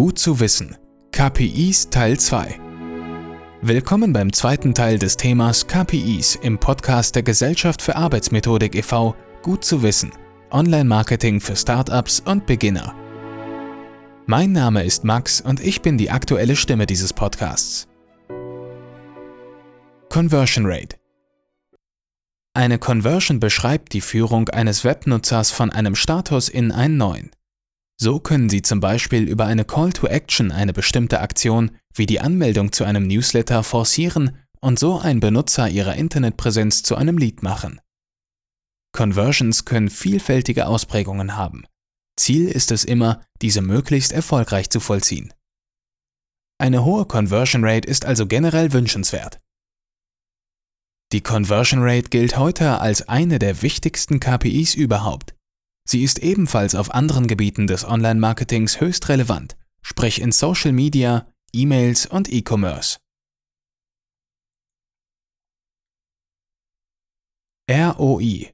Gut zu wissen. KPIs Teil 2. Willkommen beim zweiten Teil des Themas KPIs im Podcast der Gesellschaft für Arbeitsmethodik e.V. Gut zu wissen. Online-Marketing für Startups und Beginner. Mein Name ist Max und ich bin die aktuelle Stimme dieses Podcasts. Conversion Rate. Eine Conversion beschreibt die Führung eines Webnutzers von einem Status in einen neuen. So können Sie zum Beispiel über eine Call to Action eine bestimmte Aktion wie die Anmeldung zu einem Newsletter forcieren und so einen Benutzer Ihrer Internetpräsenz zu einem Lead machen. Conversions können vielfältige Ausprägungen haben. Ziel ist es immer, diese möglichst erfolgreich zu vollziehen. Eine hohe Conversion Rate ist also generell wünschenswert. Die Conversion Rate gilt heute als eine der wichtigsten KPIs überhaupt. Sie ist ebenfalls auf anderen Gebieten des Online-Marketings höchst relevant, sprich in Social Media, E-Mails und E-Commerce. ROI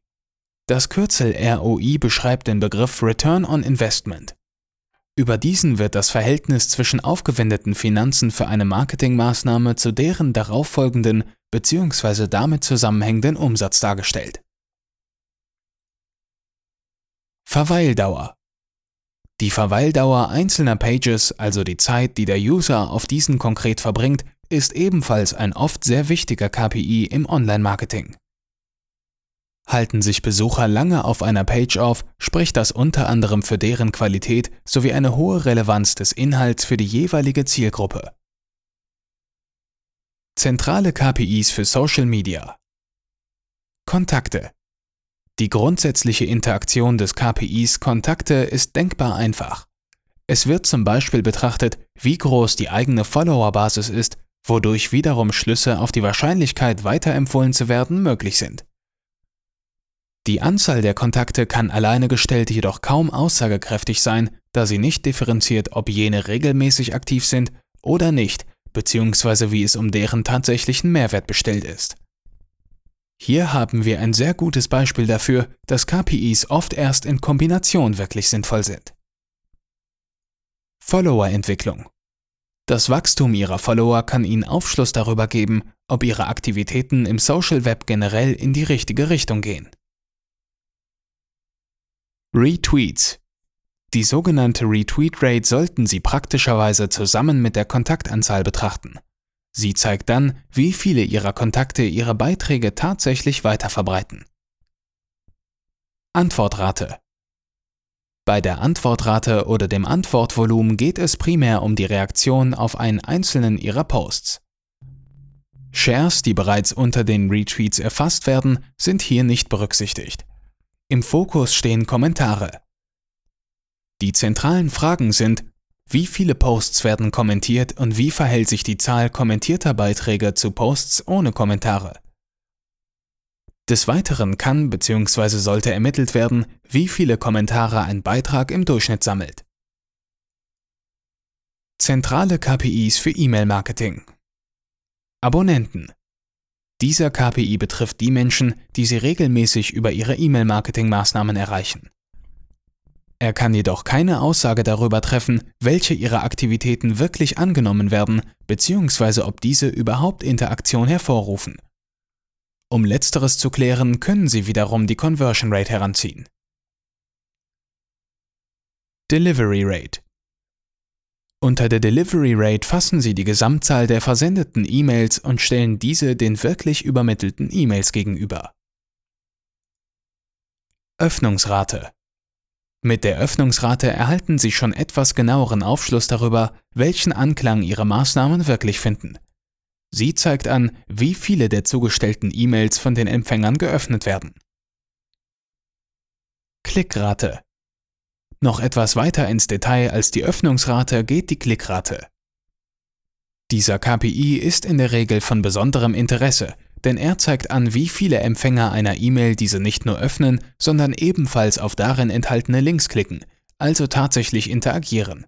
Das Kürzel ROI beschreibt den Begriff Return on Investment. Über diesen wird das Verhältnis zwischen aufgewendeten Finanzen für eine Marketingmaßnahme zu deren darauffolgenden bzw. damit zusammenhängenden Umsatz dargestellt. Verweildauer Die Verweildauer einzelner Pages, also die Zeit, die der User auf diesen konkret verbringt, ist ebenfalls ein oft sehr wichtiger KPI im Online-Marketing. Halten sich Besucher lange auf einer Page auf, spricht das unter anderem für deren Qualität sowie eine hohe Relevanz des Inhalts für die jeweilige Zielgruppe. Zentrale KPIs für Social Media Kontakte die grundsätzliche Interaktion des KPIs Kontakte ist denkbar einfach. Es wird zum Beispiel betrachtet, wie groß die eigene Followerbasis ist, wodurch wiederum Schlüsse auf die Wahrscheinlichkeit weiterempfohlen zu werden möglich sind. Die Anzahl der Kontakte kann alleine gestellt jedoch kaum aussagekräftig sein, da sie nicht differenziert, ob jene regelmäßig aktiv sind oder nicht, beziehungsweise wie es um deren tatsächlichen Mehrwert bestellt ist. Hier haben wir ein sehr gutes Beispiel dafür, dass KPIs oft erst in Kombination wirklich sinnvoll sind. Follower-Entwicklung Das Wachstum Ihrer Follower kann Ihnen Aufschluss darüber geben, ob Ihre Aktivitäten im Social Web generell in die richtige Richtung gehen. Retweets Die sogenannte Retweet Rate sollten Sie praktischerweise zusammen mit der Kontaktanzahl betrachten. Sie zeigt dann, wie viele Ihrer Kontakte Ihre Beiträge tatsächlich weiterverbreiten. Antwortrate Bei der Antwortrate oder dem Antwortvolumen geht es primär um die Reaktion auf einen einzelnen Ihrer Posts. Shares, die bereits unter den Retweets erfasst werden, sind hier nicht berücksichtigt. Im Fokus stehen Kommentare. Die zentralen Fragen sind, wie viele Posts werden kommentiert und wie verhält sich die Zahl kommentierter Beiträge zu Posts ohne Kommentare? Des Weiteren kann bzw. sollte ermittelt werden, wie viele Kommentare ein Beitrag im Durchschnitt sammelt. Zentrale KPIs für E-Mail-Marketing Abonnenten Dieser KPI betrifft die Menschen, die Sie regelmäßig über Ihre E-Mail-Marketing-Maßnahmen erreichen. Er kann jedoch keine Aussage darüber treffen, welche ihrer Aktivitäten wirklich angenommen werden bzw. ob diese überhaupt Interaktion hervorrufen. Um letzteres zu klären, können Sie wiederum die Conversion Rate heranziehen. Delivery Rate Unter der Delivery Rate fassen Sie die Gesamtzahl der versendeten E-Mails und stellen diese den wirklich übermittelten E-Mails gegenüber. Öffnungsrate mit der Öffnungsrate erhalten Sie schon etwas genaueren Aufschluss darüber, welchen Anklang Ihre Maßnahmen wirklich finden. Sie zeigt an, wie viele der zugestellten E-Mails von den Empfängern geöffnet werden. Klickrate Noch etwas weiter ins Detail als die Öffnungsrate geht die Klickrate. Dieser KPI ist in der Regel von besonderem Interesse, denn er zeigt an, wie viele Empfänger einer E-Mail diese nicht nur öffnen, sondern ebenfalls auf darin enthaltene Links klicken, also tatsächlich interagieren.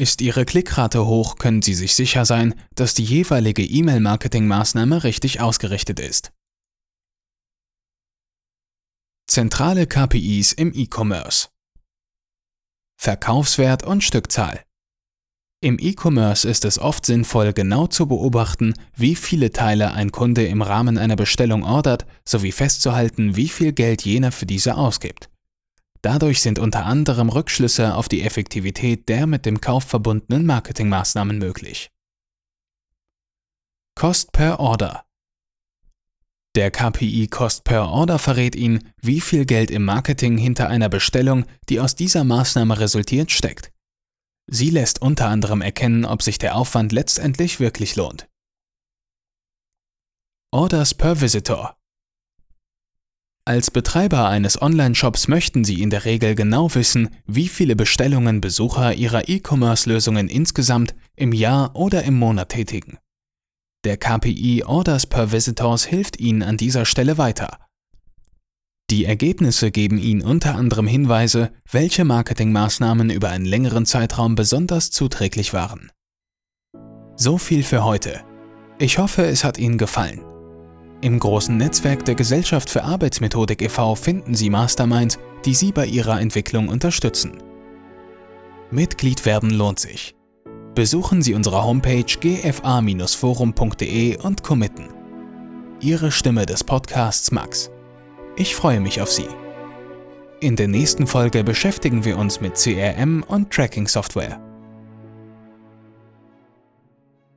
Ist Ihre Klickrate hoch, können Sie sich sicher sein, dass die jeweilige E-Mail-Marketing-Maßnahme richtig ausgerichtet ist. Zentrale KPIs im E-Commerce Verkaufswert und Stückzahl Im E-Commerce ist es oft sinnvoll, genau zu beobachten, wie viele Teile ein Kunde im Rahmen einer Bestellung ordert, sowie festzuhalten, wie viel Geld jener für diese ausgibt. Dadurch sind unter anderem Rückschlüsse auf die Effektivität der mit dem Kauf verbundenen Marketingmaßnahmen möglich. Cost per Order Der KPI Cost per Order verrät Ihnen, wie viel Geld im Marketing hinter einer Bestellung, die aus dieser Maßnahme resultiert, steckt. Sie lässt unter anderem erkennen, ob sich der Aufwand letztendlich wirklich lohnt. Orders per Visitor Als Betreiber eines Online-Shops möchten Sie in der Regel genau wissen, wie viele Bestellungen Besucher Ihrer E-Commerce-Lösungen insgesamt im Jahr oder im Monat tätigen. Der KPI Orders per Visitors hilft Ihnen an dieser Stelle weiter. Die Ergebnisse geben Ihnen unter anderem Hinweise, welche Marketingmaßnahmen über einen längeren Zeitraum besonders zuträglich waren. So viel für heute. Ich hoffe, es hat Ihnen gefallen. Im großen Netzwerk der Gesellschaft für Arbeitsmethodik e.V. finden Sie Masterminds, die Sie bei Ihrer Entwicklung unterstützen. Mitglied werden lohnt sich. Besuchen Sie unsere Homepage gfa-forum.de und committen. Ihre Stimme des Podcasts Max. Ich freue mich auf Sie. In der nächsten Folge beschäftigen wir uns mit CRM und Tracking-Software.